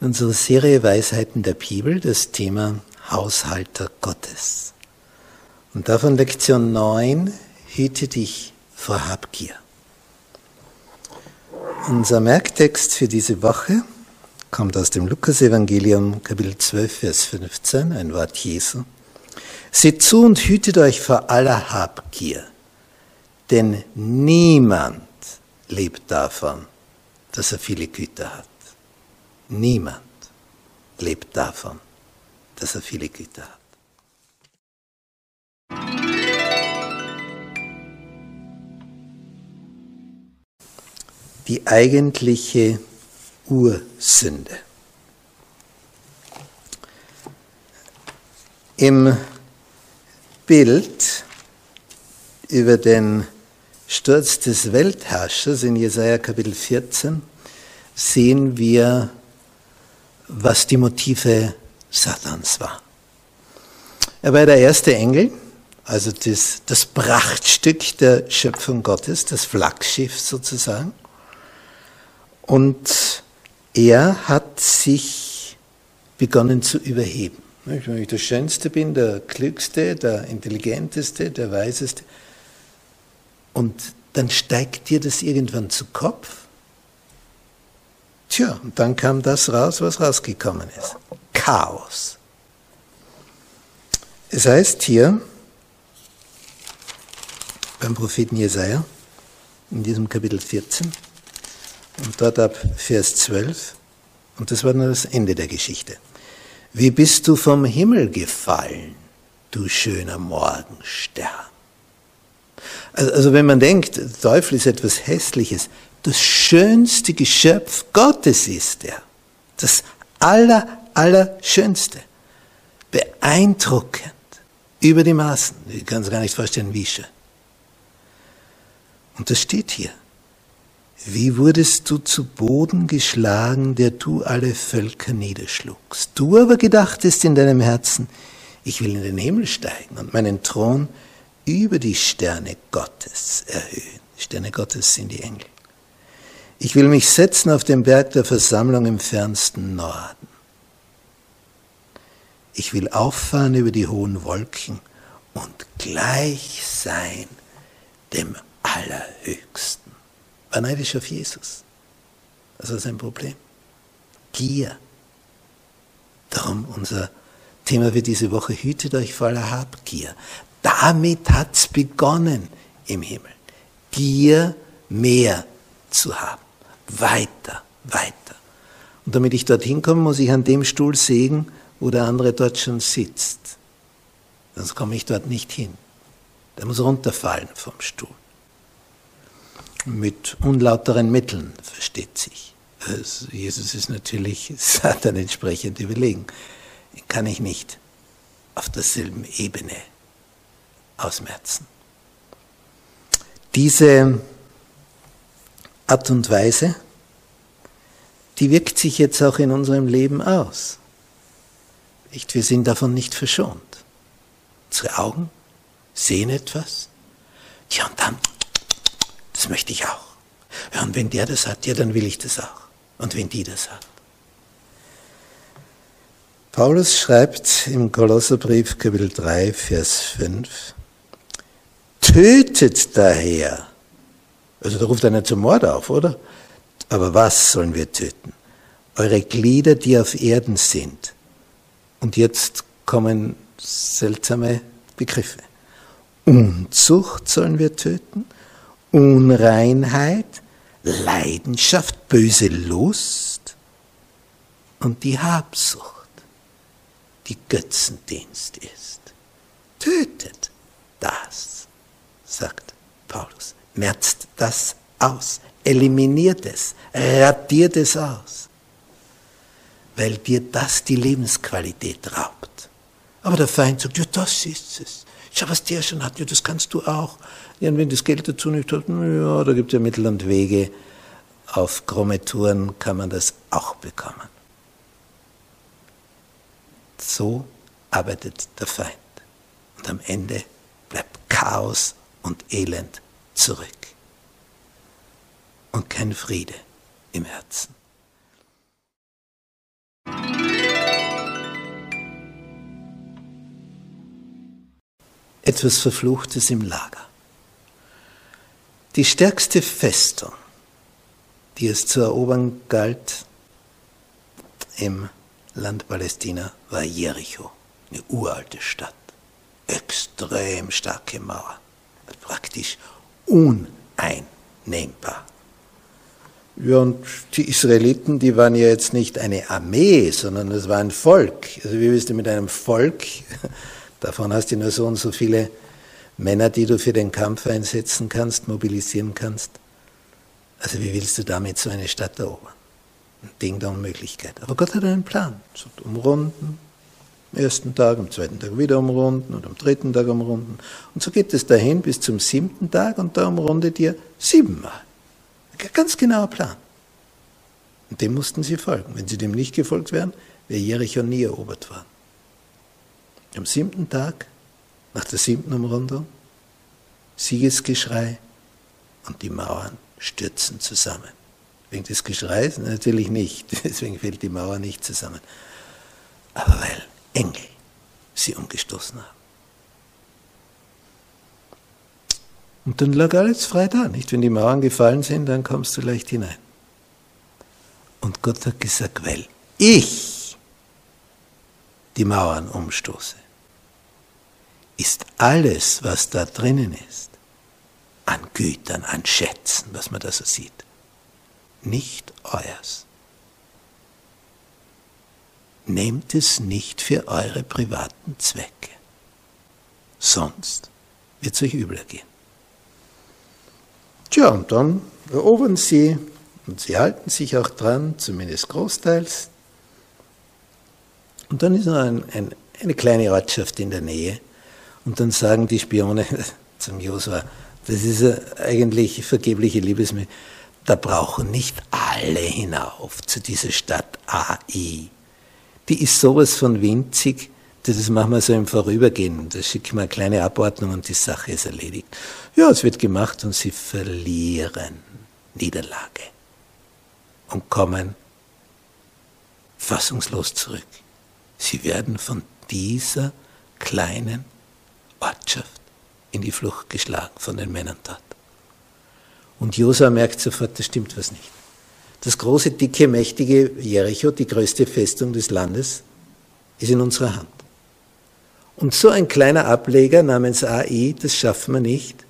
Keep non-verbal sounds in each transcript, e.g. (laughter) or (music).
In unserer Serie Weisheiten der Bibel das Thema Haushalter Gottes. Und davon Lektion 9, hüte dich vor Habgier. Unser Merktext für diese Woche kommt aus dem Lukasevangelium Kapitel 12, Vers 15, ein Wort Jesu. Seht zu und hütet euch vor aller Habgier, denn niemand lebt davon, dass er viele Güter hat. Niemand lebt davon, dass er viele Güter hat. Die eigentliche Ursünde. Im Bild über den Sturz des Weltherrschers in Jesaja Kapitel 14 sehen wir, was die Motive Satans war. Er war der erste Engel, also das, das Prachtstück der Schöpfung Gottes, das Flaggschiff sozusagen. Und er hat sich begonnen zu überheben. Wenn ich der Schönste bin, der Klügste, der Intelligenteste, der Weiseste. Und dann steigt dir das irgendwann zu Kopf. Tja, und dann kam das raus, was rausgekommen ist. Chaos. Es heißt hier beim Propheten Jesaja in diesem Kapitel 14 und dort ab Vers 12, und das war dann das Ende der Geschichte. Wie bist du vom Himmel gefallen, du schöner Morgenstern? Also, also wenn man denkt, Teufel ist etwas Hässliches, das schönste Geschöpf Gottes ist er. Das aller, allerschönste. Beeindruckend. Über die Maßen. Ich kann es gar nicht vorstellen, wie schön. Und das steht hier. Wie wurdest du zu Boden geschlagen, der du alle Völker niederschlugst? Du aber gedachtest in deinem Herzen, ich will in den Himmel steigen und meinen Thron über die Sterne Gottes erhöhen. Sterne Gottes sind die Engel. Ich will mich setzen auf den Berg der Versammlung im fernsten Norden. Ich will auffahren über die hohen Wolken und gleich sein dem Allerhöchsten war neidisch auf Jesus. Das war sein Problem. Gier. Darum unser Thema für diese Woche, hütet euch vor aller Habgier. Damit hat's begonnen im Himmel. Gier mehr zu haben. Weiter, weiter. Und damit ich dorthin komme, muss ich an dem Stuhl sägen, wo der andere dort schon sitzt. Sonst komme ich dort nicht hin. Der muss runterfallen vom Stuhl mit unlauteren Mitteln, versteht sich. Jesus ist natürlich (laughs) Satan entsprechend überlegen. Den kann ich nicht auf derselben Ebene ausmerzen. Diese Art und Weise, die wirkt sich jetzt auch in unserem Leben aus. Nicht, wir sind davon nicht verschont. Unsere Augen sehen etwas, ja, und dann das möchte ich auch. Ja, und wenn der das hat, ja, dann will ich das auch. Und wenn die das hat. Paulus schreibt im Kolosserbrief Kapitel 3, Vers 5, tötet daher. Also da ruft einer zum Mord auf, oder? Aber was sollen wir töten? eure Glieder, die auf Erden sind. Und jetzt kommen seltsame Begriffe. Unzucht sollen wir töten, Unreinheit, Leidenschaft, böse Lust und die Habsucht, die Götzendienst ist. Tötet das, sagt Paulus. Merzt das aus, eliminiert es, radiert es aus, weil dir das die Lebensqualität raubt. Aber der Feind sagt, ja, das ist es. Schau, was der schon hat, ja, das kannst du auch. Ja, und wenn das Geld dazu nicht hat, ja, da gibt es ja Mittel und Wege. Auf krumme Touren kann man das auch bekommen. So arbeitet der Feind. Und am Ende bleibt Chaos und Elend zurück. Und kein Friede im Herzen. Etwas Verfluchtes im Lager. Die stärkste Festung, die es zu erobern galt im Land Palästina, war Jericho, eine uralte Stadt. Extrem starke Mauer, praktisch uneinnehmbar. Ja, und die Israeliten, die waren ja jetzt nicht eine Armee, sondern es war ein Volk. Also wie willst du mit einem Volk, (laughs) davon hast du nur so und so viele Männer, die du für den Kampf einsetzen kannst, mobilisieren kannst. Also wie willst du damit so eine Stadt erobern? Ein Ding der Unmöglichkeit. Aber Gott hat einen Plan. Umrunden, am ersten Tag, am zweiten Tag wieder umrunden und am dritten Tag umrunden. Und so geht es dahin bis zum siebten Tag und da umrundet ihr siebenmal. Ein ganz genauer Plan. Und dem mussten sie folgen. Wenn sie dem nicht gefolgt wären, wäre Jericho nie erobert worden. Am siebten Tag nach der siebten Umrundung, Siegesgeschrei und die Mauern stürzen zusammen. Wegen des Geschreis? Natürlich nicht, (laughs) deswegen fällt die Mauer nicht zusammen. Aber weil Engel sie umgestoßen haben. Und dann lag alles frei da, nicht? Wenn die Mauern gefallen sind, dann kommst du leicht hinein. Und Gott hat gesagt, weil ich die Mauern umstoße, ist alles, was da drinnen ist, an Gütern, an Schätzen, was man da so sieht, nicht euers. Nehmt es nicht für eure privaten Zwecke, sonst wird es euch übler gehen. Tja, und dann erobern sie, und sie halten sich auch dran, zumindest großteils. Und dann ist noch ein, ein, eine kleine Ortschaft in der Nähe, und dann sagen die Spione (laughs) zum Josua, das ist eigentlich vergebliche Liebesmühe. Da brauchen nicht alle hinauf zu dieser Stadt AI. Die ist sowas von winzig, das machen wir so im Vorübergehen. Da schicken wir eine kleine Abordnung und die Sache ist erledigt. Ja, es wird gemacht und sie verlieren Niederlage und kommen fassungslos zurück. Sie werden von dieser kleinen Ortschaft in die Flucht geschlagen von den Männern dort. Und Josua merkt sofort, da stimmt was nicht. Das große, dicke, mächtige Jericho, die größte Festung des Landes, ist in unserer Hand. Und so ein kleiner Ableger namens AI, das schaffen wir nicht.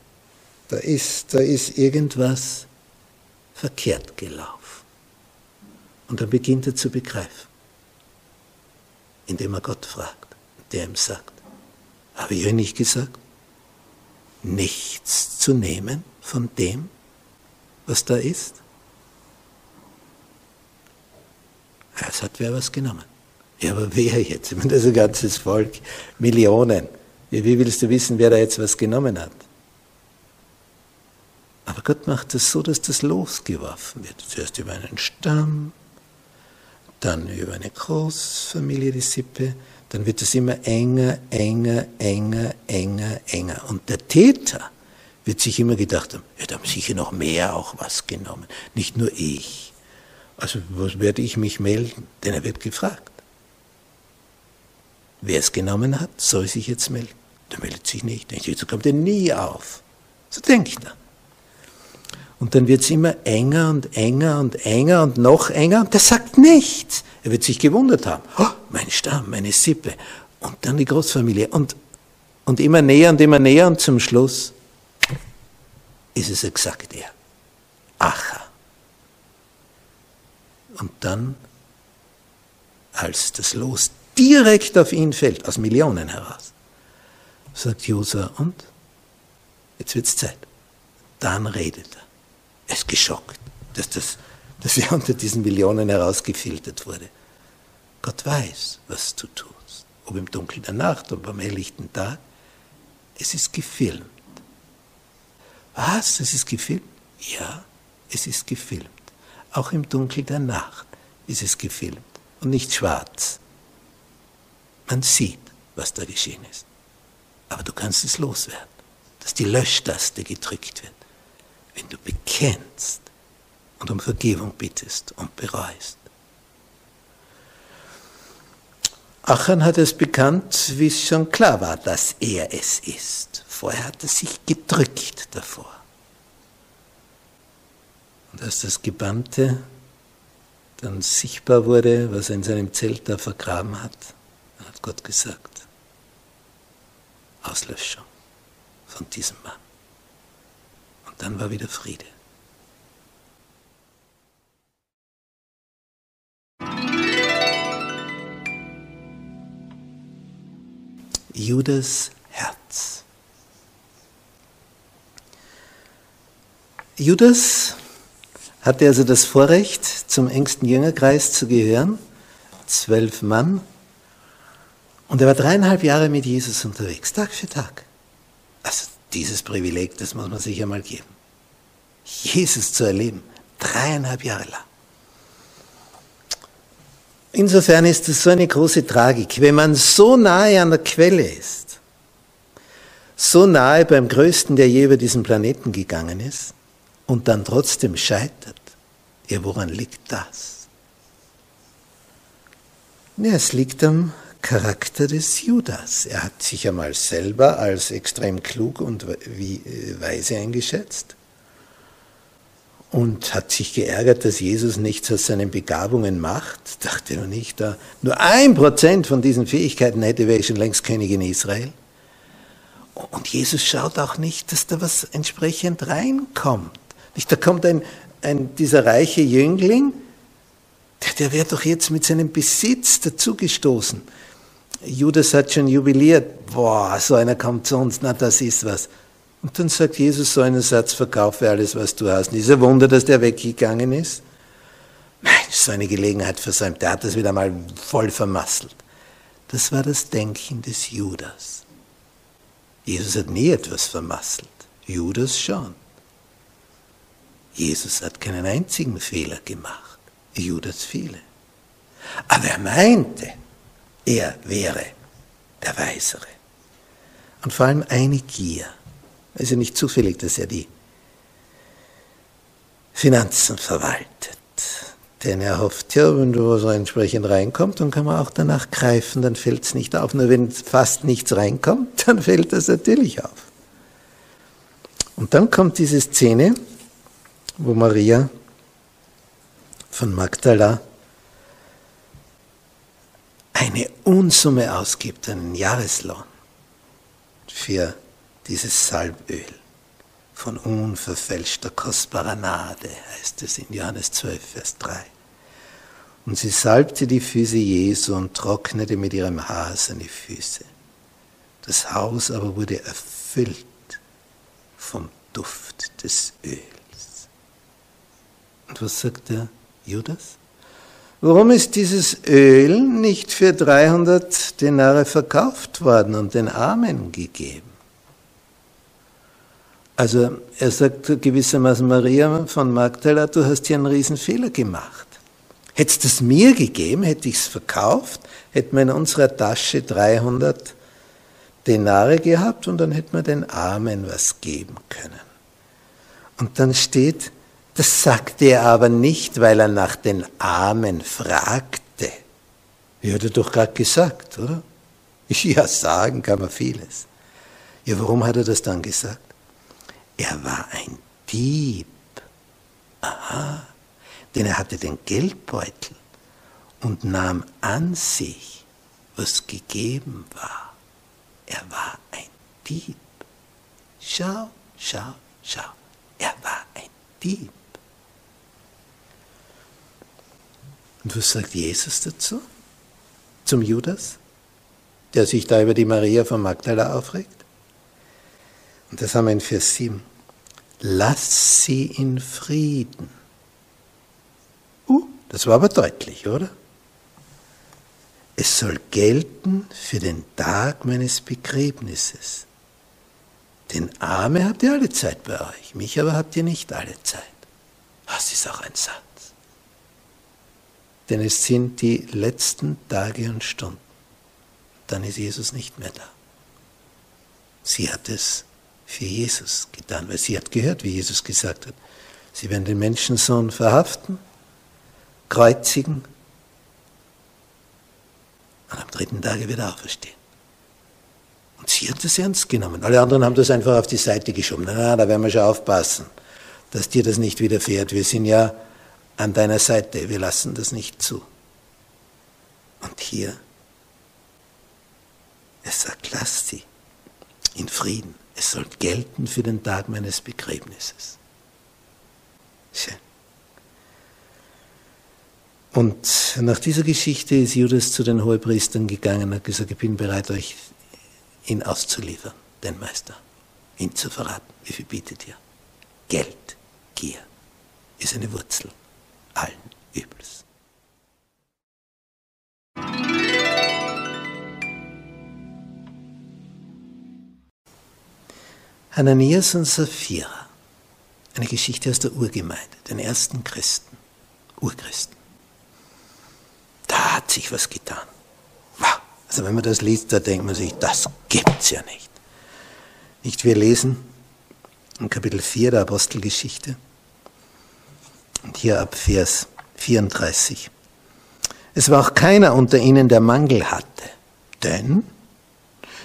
Da ist, da ist irgendwas verkehrt gelaufen. Und dann beginnt er zu begreifen, indem er Gott fragt, der ihm sagt, habe ich euch nicht gesagt? Nichts zu nehmen von dem, was da ist? Es hat wer was genommen. Ja, aber wer jetzt? Ich meine, das ist ein ganzes Volk, Millionen. Wie willst du wissen, wer da jetzt was genommen hat? Aber Gott macht es so, dass das losgeworfen wird. Zuerst über einen Stamm, dann über eine Großfamilie, die Sippe, dann wird es immer enger, enger, enger, enger, enger. Und der Täter wird sich immer gedacht haben, ja, da haben sicher noch mehr auch was genommen, nicht nur ich. Also was werde ich mich melden? Denn er wird gefragt. Wer es genommen hat, soll sich jetzt melden. Der meldet sich nicht. Denkt, so kommt er nie auf. So denkt er. Und dann wird es immer enger und enger und enger und noch enger und der sagt nichts. Er wird sich gewundert haben. Oh, mein Stamm, meine Sippe. Und dann die Großfamilie. Und, und immer näher und immer näher und zum Schluss ist es exakt er. Acha. Und dann, als das Los direkt auf ihn fällt, aus Millionen heraus, sagt Josa, und? Jetzt wird's Zeit. Dann redet er. Er ist geschockt, dass, das, dass er (laughs) unter diesen Millionen herausgefiltert wurde. Gott weiß, was du tust. Ob im Dunkeln der Nacht, ob am helllichten Tag. Es ist gefilmt. Was? Es ist gefilmt? Ja, es ist gefilmt. Auch im Dunkel der Nacht ist es gefilmt und nicht schwarz. Man sieht, was da geschehen ist. Aber du kannst es loswerden, dass die Löschtaste gedrückt wird, wenn du bekennst und um Vergebung bittest und bereust. Achan hat es bekannt, wie es schon klar war, dass er es ist. Vorher hat er sich gedrückt davor. Und als das Gebannte dann sichtbar wurde, was er in seinem Zelt da vergraben hat, dann hat Gott gesagt, Auslöschung von diesem Mann. Und dann war wieder Friede. Judas Herz. Judas hatte also das Vorrecht, zum engsten Jüngerkreis zu gehören, zwölf Mann, und er war dreieinhalb Jahre mit Jesus unterwegs, Tag für Tag. Also dieses Privileg, das muss man sich einmal geben. Jesus zu erleben, dreieinhalb Jahre lang. Insofern ist es so eine große Tragik, wenn man so nahe an der Quelle ist, so nahe beim Größten, der je über diesen Planeten gegangen ist, und dann trotzdem scheitert. Ja, woran liegt das? Ja, es liegt am Charakter des Judas. Er hat sich einmal selber als extrem klug und äh, weise eingeschätzt und hat sich geärgert, dass Jesus nichts aus seinen Begabungen macht. Dachte er nicht, da nur ein Prozent von diesen Fähigkeiten hätte, wäre ich schon längst König in Israel. Und Jesus schaut auch nicht, dass da was entsprechend reinkommt. Nicht, da kommt ein, ein, dieser reiche Jüngling, der, der wäre doch jetzt mit seinem Besitz dazugestoßen. Judas hat schon jubiliert, boah, so einer kommt zu uns, na das ist was. Und dann sagt Jesus so einen Satz, verkaufe alles, was du hast. ist ein Wunder, dass der weggegangen ist. Nein, so eine Gelegenheit versäumt. Der hat das wieder mal voll vermasselt. Das war das Denken des Judas. Jesus hat nie etwas vermasselt. Judas schon. Jesus hat keinen einzigen Fehler gemacht, Judas viele. Aber er meinte, er wäre der Weisere. Und vor allem eine Gier. Es ist ja nicht zufällig, dass er die Finanzen verwaltet. Denn er hofft ja, wenn du so entsprechend reinkommt, dann kann man auch danach greifen, dann fällt es nicht auf. Nur wenn fast nichts reinkommt, (laughs) dann fällt das natürlich auf. Und dann kommt diese Szene, wo Maria von Magdala eine Unsumme ausgibt, einen Jahreslohn für dieses Salböl von unverfälschter, kostbarer Nade, heißt es in Johannes 12, Vers 3. Und sie salbte die Füße Jesu und trocknete mit ihrem Haar seine Füße. Das Haus aber wurde erfüllt vom Duft des Öls. Und was sagt der Judas? Warum ist dieses Öl nicht für 300 Denare verkauft worden und den Armen gegeben? Also er sagt gewissermaßen, Maria von Magdala, du hast hier einen Riesenfehler gemacht. Hättest es mir gegeben, hätte ich es verkauft, hätten wir in unserer Tasche 300 Denare gehabt und dann hätten wir den Armen was geben können. Und dann steht, das sagte er aber nicht, weil er nach den Armen fragte. Wie hat er doch gerade gesagt, oder? (laughs) Ja, sagen kann man vieles. Ja, warum hat er das dann gesagt? Er war ein Dieb Aha, denn er hatte den Geldbeutel und nahm an sich, was gegeben war. Er war ein Dieb. Schau, schau, schau. Er war ein Dieb. Und was sagt Jesus dazu? Zum Judas, der sich da über die Maria von Magdala aufregt? Und das haben wir in Vers 7. Lass sie in Frieden. Uh, das war aber deutlich, oder? Es soll gelten für den Tag meines Begräbnisses. Den Arme habt ihr alle Zeit bei euch, mich aber habt ihr nicht alle Zeit. Das ist auch ein Satz. Denn es sind die letzten Tage und Stunden. Dann ist Jesus nicht mehr da. Sie hat es für Jesus getan, weil sie hat gehört, wie Jesus gesagt hat. Sie werden den Menschensohn verhaften, kreuzigen und am dritten Tage wieder auferstehen. Und sie hat das ernst genommen. Alle anderen haben das einfach auf die Seite geschoben. Na, da werden wir schon aufpassen, dass dir das nicht widerfährt. Wir sind ja an deiner Seite, wir lassen das nicht zu. Und hier, es sagt, lass sie in Frieden. Es soll gelten für den Tag meines Begräbnisses. Schön. Und nach dieser Geschichte ist Judas zu den Hohepriestern gegangen und hat gesagt, ich bin bereit, euch ihn auszuliefern, den Meister, ihn zu verraten. Wie viel bietet ihr? Geld, Gier ist eine Wurzel allen Übels. Hananias und Sapphira, eine Geschichte aus der Urgemeinde, den ersten Christen, Urchristen da hat sich was getan. Also wenn man das liest, da denkt man sich, das gibt's ja nicht. Nicht, wir lesen in Kapitel 4 der Apostelgeschichte und hier ab Vers 34. Es war auch keiner unter ihnen, der Mangel hatte, denn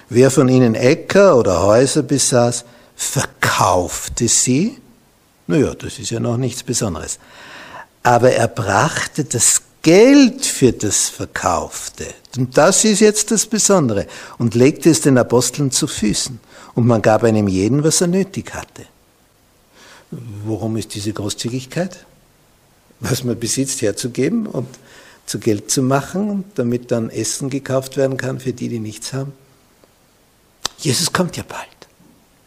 wer von ihnen Äcker oder Häuser besaß, verkaufte sie. Naja, das ist ja noch nichts Besonderes. Aber er brachte das Geld für das Verkaufte. Und das ist jetzt das Besondere. Und legte es den Aposteln zu Füßen. Und man gab einem jeden, was er nötig hatte. Worum ist diese Großzügigkeit? Was man besitzt, herzugeben und zu Geld zu machen, damit dann Essen gekauft werden kann für die, die nichts haben. Jesus kommt ja bald.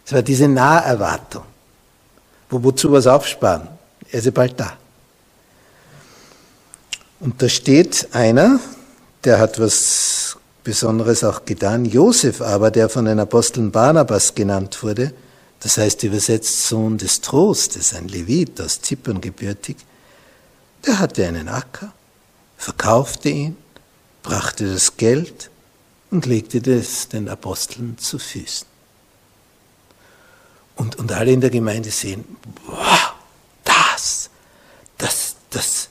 Es war diese Naherwartung. Wo, wozu was aufsparen? Er ist ja bald da. Und da steht einer, der hat was Besonderes auch getan, Josef aber, der von den Aposteln Barnabas genannt wurde, das heißt übersetzt Sohn des Trostes, ein Levit aus Zypern gebürtig, der hatte einen Acker, verkaufte ihn, brachte das Geld und legte das den Aposteln zu Füßen. Und, und alle in der Gemeinde sehen, wow, das, das, das,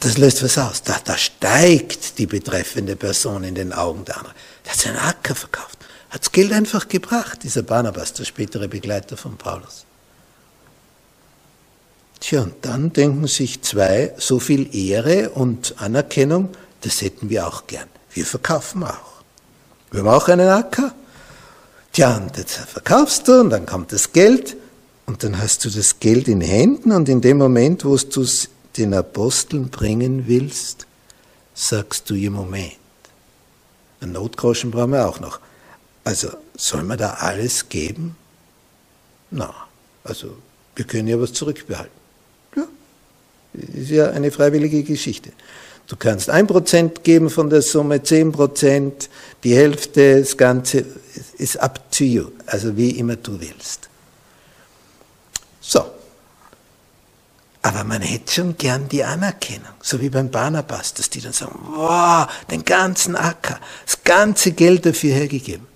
das löst was aus. Da, da steigt die betreffende Person in den Augen der anderen. Der hat seinen Acker verkauft, hat das Geld einfach gebracht, dieser Barnabas, der spätere Begleiter von Paulus. Tja, und dann denken sich zwei, so viel Ehre und Anerkennung, das hätten wir auch gern. Wir verkaufen auch. Wir haben auch einen Acker. Tja, und jetzt verkaufst du und dann kommt das Geld und dann hast du das Geld in Händen und in dem Moment, wo du es den Aposteln bringen willst, sagst du im Moment. Ein Notgroschen brauchen wir auch noch. Also soll man da alles geben? Na, also wir können ja was zurückbehalten. Ja, ist ja eine freiwillige Geschichte. Du kannst ein Prozent geben von der Summe, zehn Prozent, die Hälfte, das Ganze ist up to you, also wie immer du willst. So, aber man hätte schon gern die Anerkennung, so wie beim Barnabas, dass die dann sagen, wow, den ganzen Acker, das ganze Geld dafür hergegeben.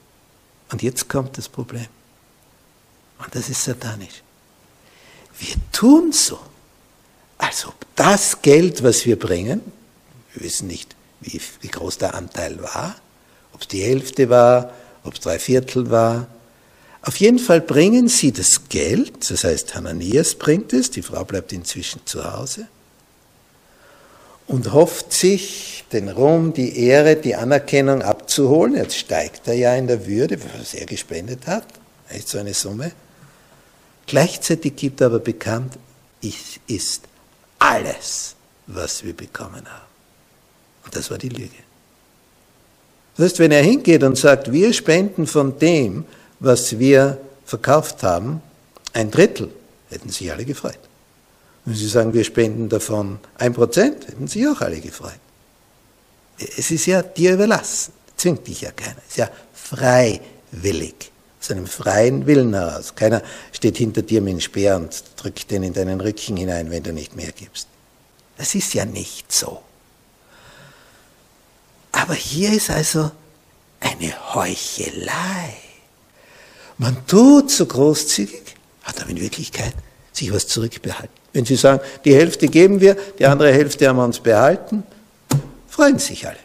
Und jetzt kommt das Problem. Und das ist satanisch. Wir tun so, als ob das Geld, was wir bringen, wir wissen nicht, wie, wie groß der Anteil war, ob es die Hälfte war, ob es drei Viertel war, Auf jeden Fall bringen sie das Geld, das heißt Hananias bringt es, die Frau bleibt inzwischen zu Hause und hofft sich den Ruhm, die Ehre, die Anerkennung abzuholen. Jetzt steigt er ja in der Würde, was er gespendet hat, echt so eine Summe. Gleichzeitig gibt er aber bekannt, es ist alles, was wir bekommen haben. Und das war die Lüge. Das heißt, wenn er hingeht und sagt, wir spenden von dem, was wir verkauft haben, ein Drittel, hätten sich alle gefreut. Wenn Sie sagen, wir spenden davon ein Prozent, hätten sich auch alle gefreut. Es ist ja dir überlassen, zwingt dich ja keiner. Es ist ja freiwillig, einem freien Willen heraus. Keiner steht hinter dir mit dem Speer und drückt den in deinen Rücken hinein, wenn du nicht mehr gibst. Das ist ja nicht so. Aber hier ist also eine Heuchelei. Man tut so großzügig, hat aber in Wirklichkeit sich was zurückbehalten. Wenn Sie sagen, die Hälfte geben wir, die andere Hälfte haben wir uns behalten, freuen sich alle.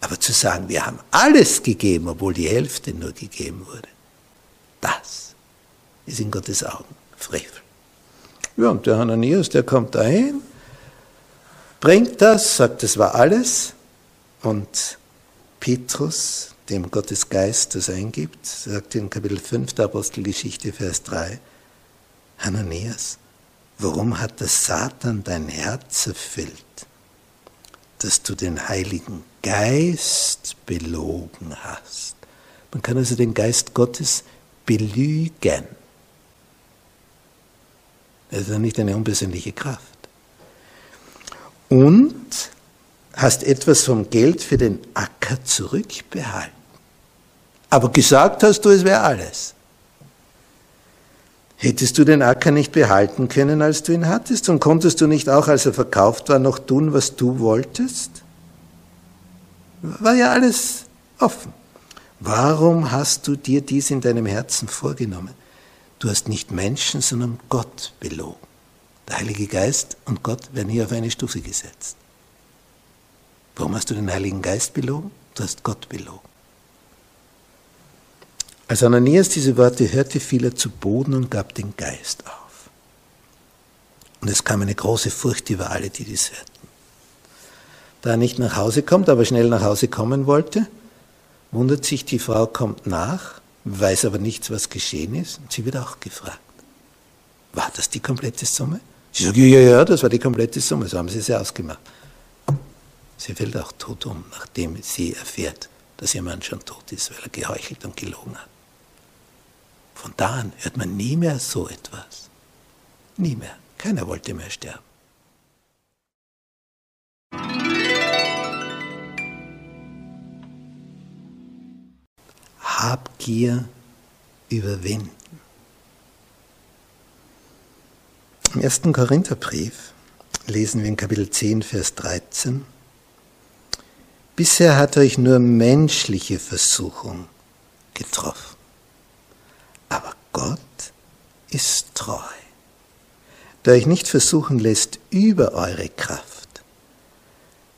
Aber zu sagen, wir haben alles gegeben, obwohl die Hälfte nur gegeben wurde, das ist in Gottes Augen Frevel. Ja, und der Hananias, der kommt dahin, bringt das, sagt, das war alles, und Petrus, dem Gottes Geist das eingibt, sagt in Kapitel 5 der Apostelgeschichte, Vers 3, Hananias, warum hat der Satan dein Herz erfüllt, dass du den Heiligen Geist belogen hast? Man kann also den Geist Gottes belügen. Das ist ja nicht eine unpersönliche Kraft. Und hast etwas vom Geld für den Acker zurückbehalten. Aber gesagt hast du, es wäre alles. Hättest du den Acker nicht behalten können, als du ihn hattest? Und konntest du nicht auch, als er verkauft war, noch tun, was du wolltest? War ja alles offen. Warum hast du dir dies in deinem Herzen vorgenommen? Du hast nicht Menschen, sondern Gott belogen. Der Heilige Geist und Gott werden hier auf eine Stufe gesetzt. Warum hast du den Heiligen Geist belogen? Du hast Gott belogen. Als Ananias diese Worte hörte, fiel er zu Boden und gab den Geist auf. Und es kam eine große Furcht über alle, die dies hörten. Da er nicht nach Hause kommt, aber schnell nach Hause kommen wollte, wundert sich, die Frau kommt nach, weiß aber nichts, was geschehen ist, und sie wird auch gefragt. War das die komplette Summe? Sie sagt, ja, ja, ja, das war die komplette Summe, so haben sie es ja ausgemacht. Sie fällt auch tot um, nachdem sie erfährt, dass ihr Mann schon tot ist, weil er geheuchelt und gelogen hat. Von da an hört man nie mehr so etwas. Nie mehr. Keiner wollte mehr sterben. Habgier überwinden. Im ersten Korintherbrief lesen wir in Kapitel 10, Vers 13, Bisher hat euch nur menschliche Versuchung getroffen. Aber Gott ist treu, der euch nicht versuchen lässt über eure Kraft,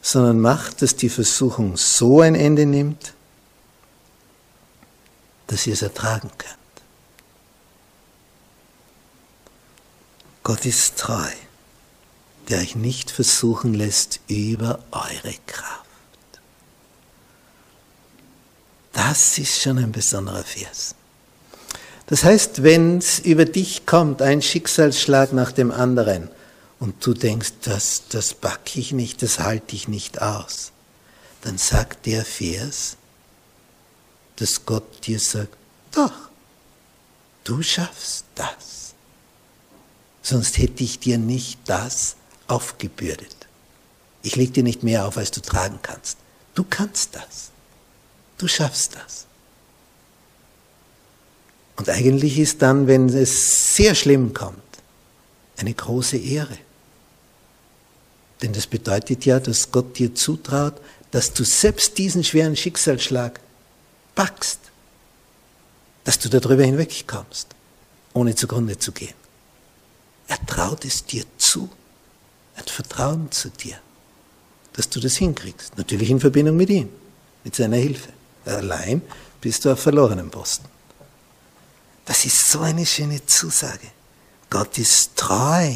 sondern macht, dass die Versuchung so ein Ende nimmt, dass ihr es ertragen könnt. Gott ist treu, der euch nicht versuchen lässt über eure Kraft. Das ist schon ein besonderer Vers. Das heißt, wenn es über dich kommt, ein Schicksalsschlag nach dem anderen, und du denkst, das, das backe ich nicht, das halte ich nicht aus, dann sagt der Vers, dass Gott dir sagt, doch, du schaffst das. Sonst hätte ich dir nicht das aufgebürdet. Ich lege dir nicht mehr auf, als du tragen kannst. Du kannst das. Du schaffst das. Und eigentlich ist dann, wenn es sehr schlimm kommt, eine große Ehre. Denn das bedeutet ja, dass Gott dir zutraut, dass du selbst diesen schweren Schicksalsschlag packst, dass du darüber hinwegkommst, ohne zugrunde zu gehen. Er traut es dir zu. Er hat Vertrauen zu dir, dass du das hinkriegst. Natürlich in Verbindung mit ihm, mit seiner Hilfe. Allein bist du auf verlorenen Posten. Das ist so eine schöne Zusage. Gott ist treu.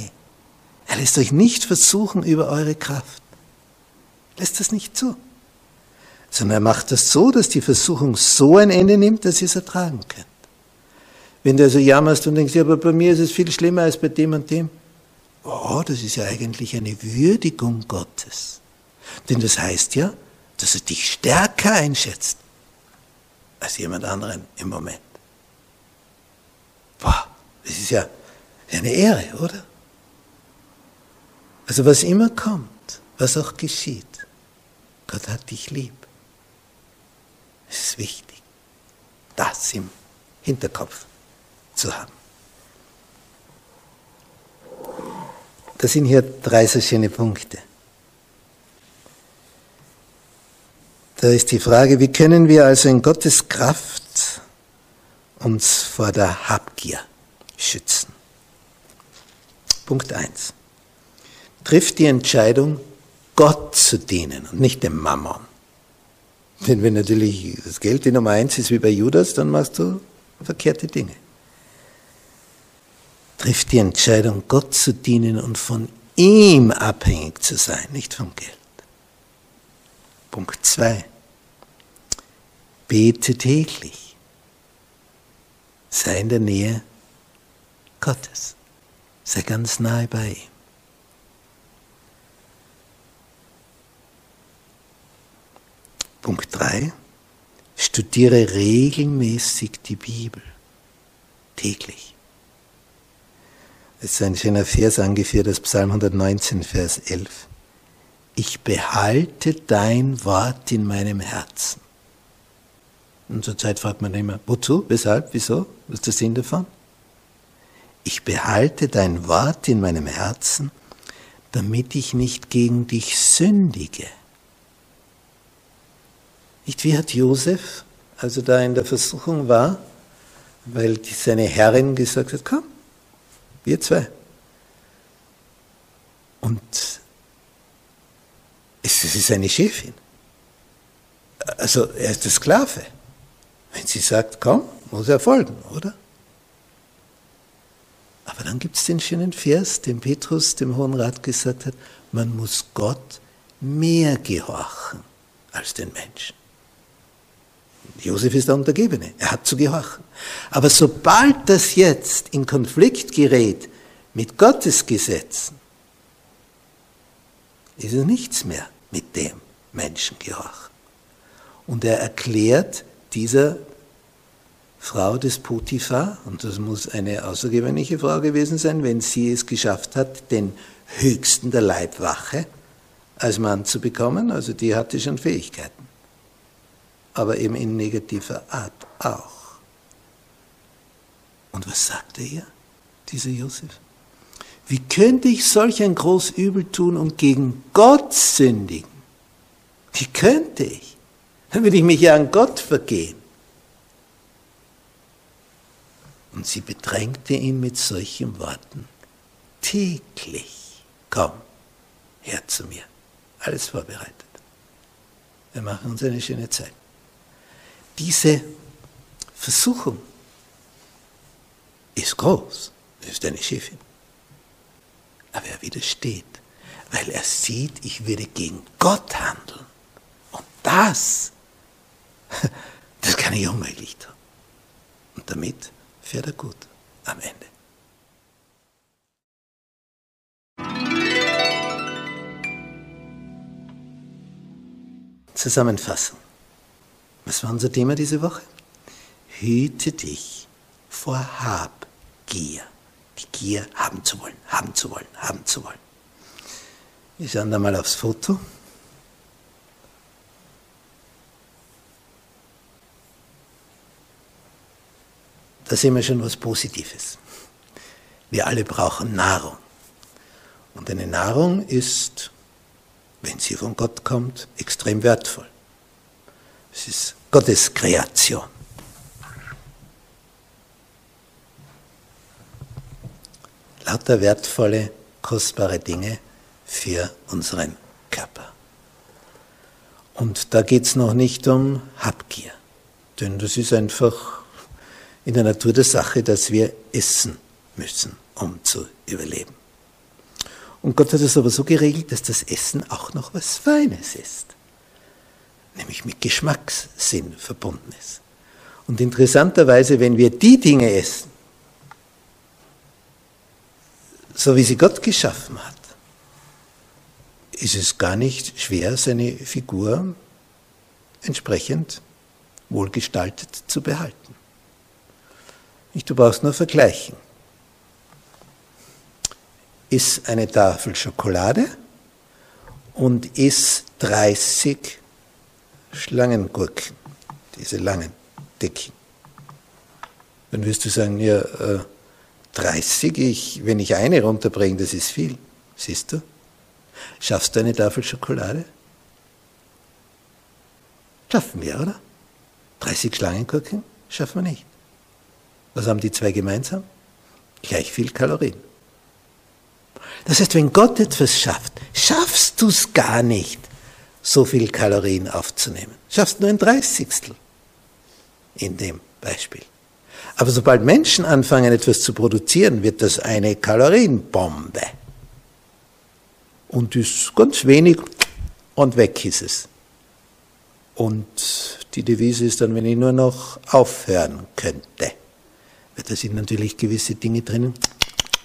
Er lässt euch nicht versuchen über eure Kraft. Lässt das nicht zu. Sondern er macht das so, dass die Versuchung so ein Ende nimmt, dass ihr es ertragen könnt. Wenn du also jammerst und denkst, ja, aber bei mir ist es viel schlimmer als bei dem und dem. Oh, das ist ja eigentlich eine Würdigung Gottes. Denn das heißt ja, dass er dich stärker einschätzt als jemand anderen im Moment. Boah, das ist ja eine Ehre, oder? Also was immer kommt, was auch geschieht, Gott hat dich lieb. Es ist wichtig, das im Hinterkopf zu haben. Das sind hier drei so schöne Punkte. Da ist die Frage, wie können wir also in Gottes Kraft uns vor der Habgier schützen? Punkt 1. Trifft die Entscheidung, Gott zu dienen und nicht dem Mammon. Denn wenn natürlich das Geld die Nummer eins ist wie bei Judas, dann machst du verkehrte Dinge trifft die Entscheidung, Gott zu dienen und von ihm abhängig zu sein, nicht vom Geld. Punkt 2. Bete täglich. Sei in der Nähe Gottes. Sei ganz nahe bei ihm. Punkt 3. Studiere regelmäßig die Bibel. Täglich ist ein schöner Vers angeführt aus Psalm 119, Vers 11. Ich behalte dein Wort in meinem Herzen. Und zur Zeit fragt man immer, wozu, weshalb, wieso, was ist der Sinn davon? Ich behalte dein Wort in meinem Herzen, damit ich nicht gegen dich sündige. Nicht wie hat Josef, als er da in der Versuchung war, weil seine Herrin gesagt hat, komm, wir zwei. Und es ist eine Chefin. Also er ist der Sklave. Wenn sie sagt, komm, muss er folgen, oder? Aber dann gibt es den schönen Vers, den Petrus dem Hohen Rat gesagt hat, man muss Gott mehr gehorchen als den Menschen. Josef ist der Untergebene, er hat zu gehorchen. Aber sobald das jetzt in Konflikt gerät mit Gottes Gesetzen, ist es nichts mehr mit dem Menschen gehorchen. Und er erklärt dieser Frau des Potiphar, und das muss eine außergewöhnliche Frau gewesen sein, wenn sie es geschafft hat, den höchsten der Leibwache als Mann zu bekommen, also die hatte schon Fähigkeiten aber eben in negativer Art auch. Und was sagte er, dieser Josef? Wie könnte ich solch ein groß Übel tun und gegen Gott sündigen? Wie könnte ich? Dann würde ich mich ja an Gott vergehen. Und sie bedrängte ihn mit solchen Worten. Täglich, komm her zu mir. Alles vorbereitet. Wir machen uns eine schöne Zeit diese Versuchung ist groß, ist eine Chefin. Aber er widersteht, weil er sieht, ich werde gegen Gott handeln. Und das, (laughs) das kann ich unmöglich tun. Und damit fährt er gut am Ende. Zusammenfassung. Was war unser Thema diese Woche? Hüte dich vor Habgier. Die Gier haben zu wollen, haben zu wollen, haben zu wollen. Wir schauen da mal aufs Foto. Da sehen wir schon was Positives. Wir alle brauchen Nahrung. Und eine Nahrung ist, wenn sie von Gott kommt, extrem wertvoll. Es ist Gottes Kreation. Lauter wertvolle, kostbare Dinge für unseren Körper. Und da geht es noch nicht um Habgier, denn das ist einfach in der Natur der Sache, dass wir essen müssen, um zu überleben. Und Gott hat es aber so geregelt, dass das Essen auch noch was Feines ist, nämlich mit Geschmackssinn verbunden ist. Und interessanterweise, wenn wir die Dinge essen, so wie sie Gott geschaffen hat, ist es gar nicht schwer, seine Figur entsprechend wohlgestaltet zu behalten. Du brauchst nur vergleichen. Iss eine Tafel Schokolade und iss 30 Schlangengurken, diese langen, dicken. Dann wirst du sagen, ja, 30, äh, ich, wenn ich eine runterbringe, das ist viel. Siehst du? Schaffst du eine Tafel Schokolade? Schaffen wir, oder? 30 Schlangengurken schaffen wir nicht. Was haben die zwei gemeinsam? Gleich viel Kalorien. Das heißt, wenn Gott etwas schafft, schaffst du es gar nicht, so viel Kalorien aufzunehmen. Schaffst nur ein Dreißigstel in dem Beispiel. Aber sobald Menschen anfangen, etwas zu produzieren, wird das eine Kalorienbombe. Und ist ganz wenig und weg ist es. Und die Devise ist dann, wenn ich nur noch aufhören könnte. Weil da sind natürlich gewisse Dinge drinnen,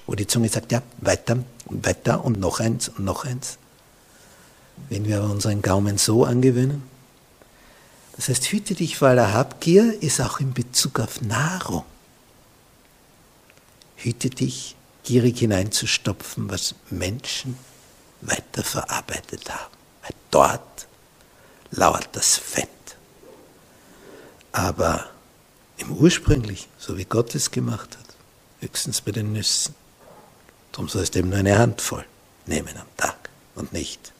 wo die Zunge sagt, ja, weiter und weiter und noch eins und noch eins. Wenn wir aber unseren Gaumen so angewöhnen, das heißt, hüte dich vor aller Habgier ist auch in Bezug auf Nahrung. Hüte dich, gierig hineinzustopfen, was Menschen weiterverarbeitet haben. Weil dort lauert das Fett. Aber im ursprünglich, so wie Gott es gemacht hat, höchstens bei den Nüssen. Darum sollst du eben nur eine Handvoll nehmen am Tag und nicht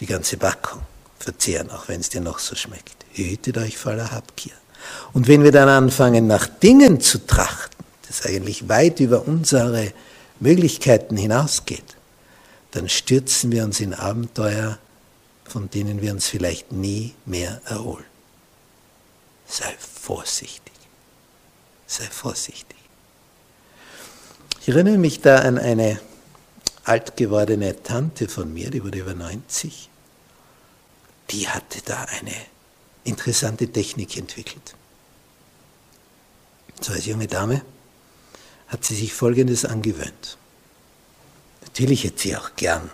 die ganze Packung verzehren, auch wenn es dir noch so schmeckt. Hütet euch voller Habgier. Und wenn wir dann anfangen, nach Dingen zu trachten, das eigentlich weit über unsere Möglichkeiten hinausgeht, dann stürzen wir uns in Abenteuer, von denen wir uns vielleicht nie mehr erholen. Sei vorsichtig. Sei vorsichtig. Ich erinnere mich da an eine alt gewordene Tante von mir, die wurde über 90. Die hatte da eine interessante Technik entwickelt. So als junge Dame hat sie sich Folgendes angewöhnt. Natürlich hätte sie auch gern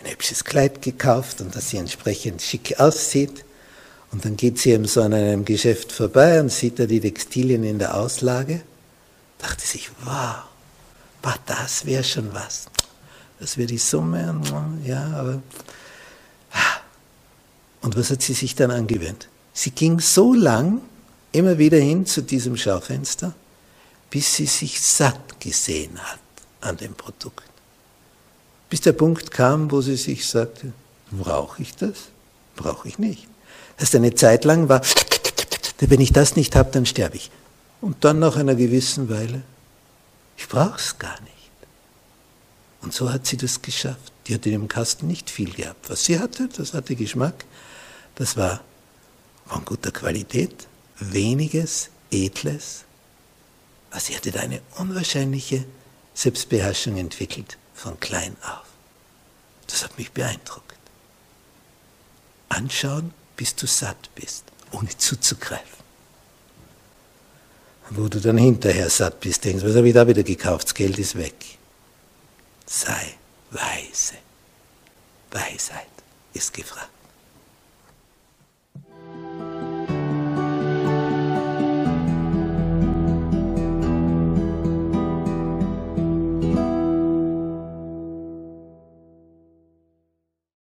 ein hübsches Kleid gekauft und dass sie entsprechend schick aussieht. Und dann geht sie eben so an einem Geschäft vorbei und sieht da die Textilien in der Auslage. Dachte sich, wow, wow das wäre schon was. Das wäre die Summe. Ja, aber. Und was hat sie sich dann angewöhnt? Sie ging so lang immer wieder hin zu diesem Schaufenster, bis sie sich satt gesehen hat an dem Produkt. Bis der Punkt kam, wo sie sich sagte, brauche ich das? Brauche ich nicht. Das eine Zeit lang war, wenn ich das nicht habe, dann sterbe ich. Und dann nach einer gewissen Weile, ich brauche es gar nicht. Und so hat sie das geschafft. Die hatte im Kasten nicht viel gehabt. Was sie hatte, das hatte Geschmack. Das war von guter Qualität, weniges, edles. Aber sie hatte da eine unwahrscheinliche Selbstbeherrschung entwickelt, von klein auf. Das hat mich beeindruckt. Anschauen, bis du satt bist, ohne zuzugreifen. Wo du dann hinterher satt bist, denkst, was habe ich da wieder gekauft? Das Geld ist weg. Sei weise. Weisheit ist gefragt.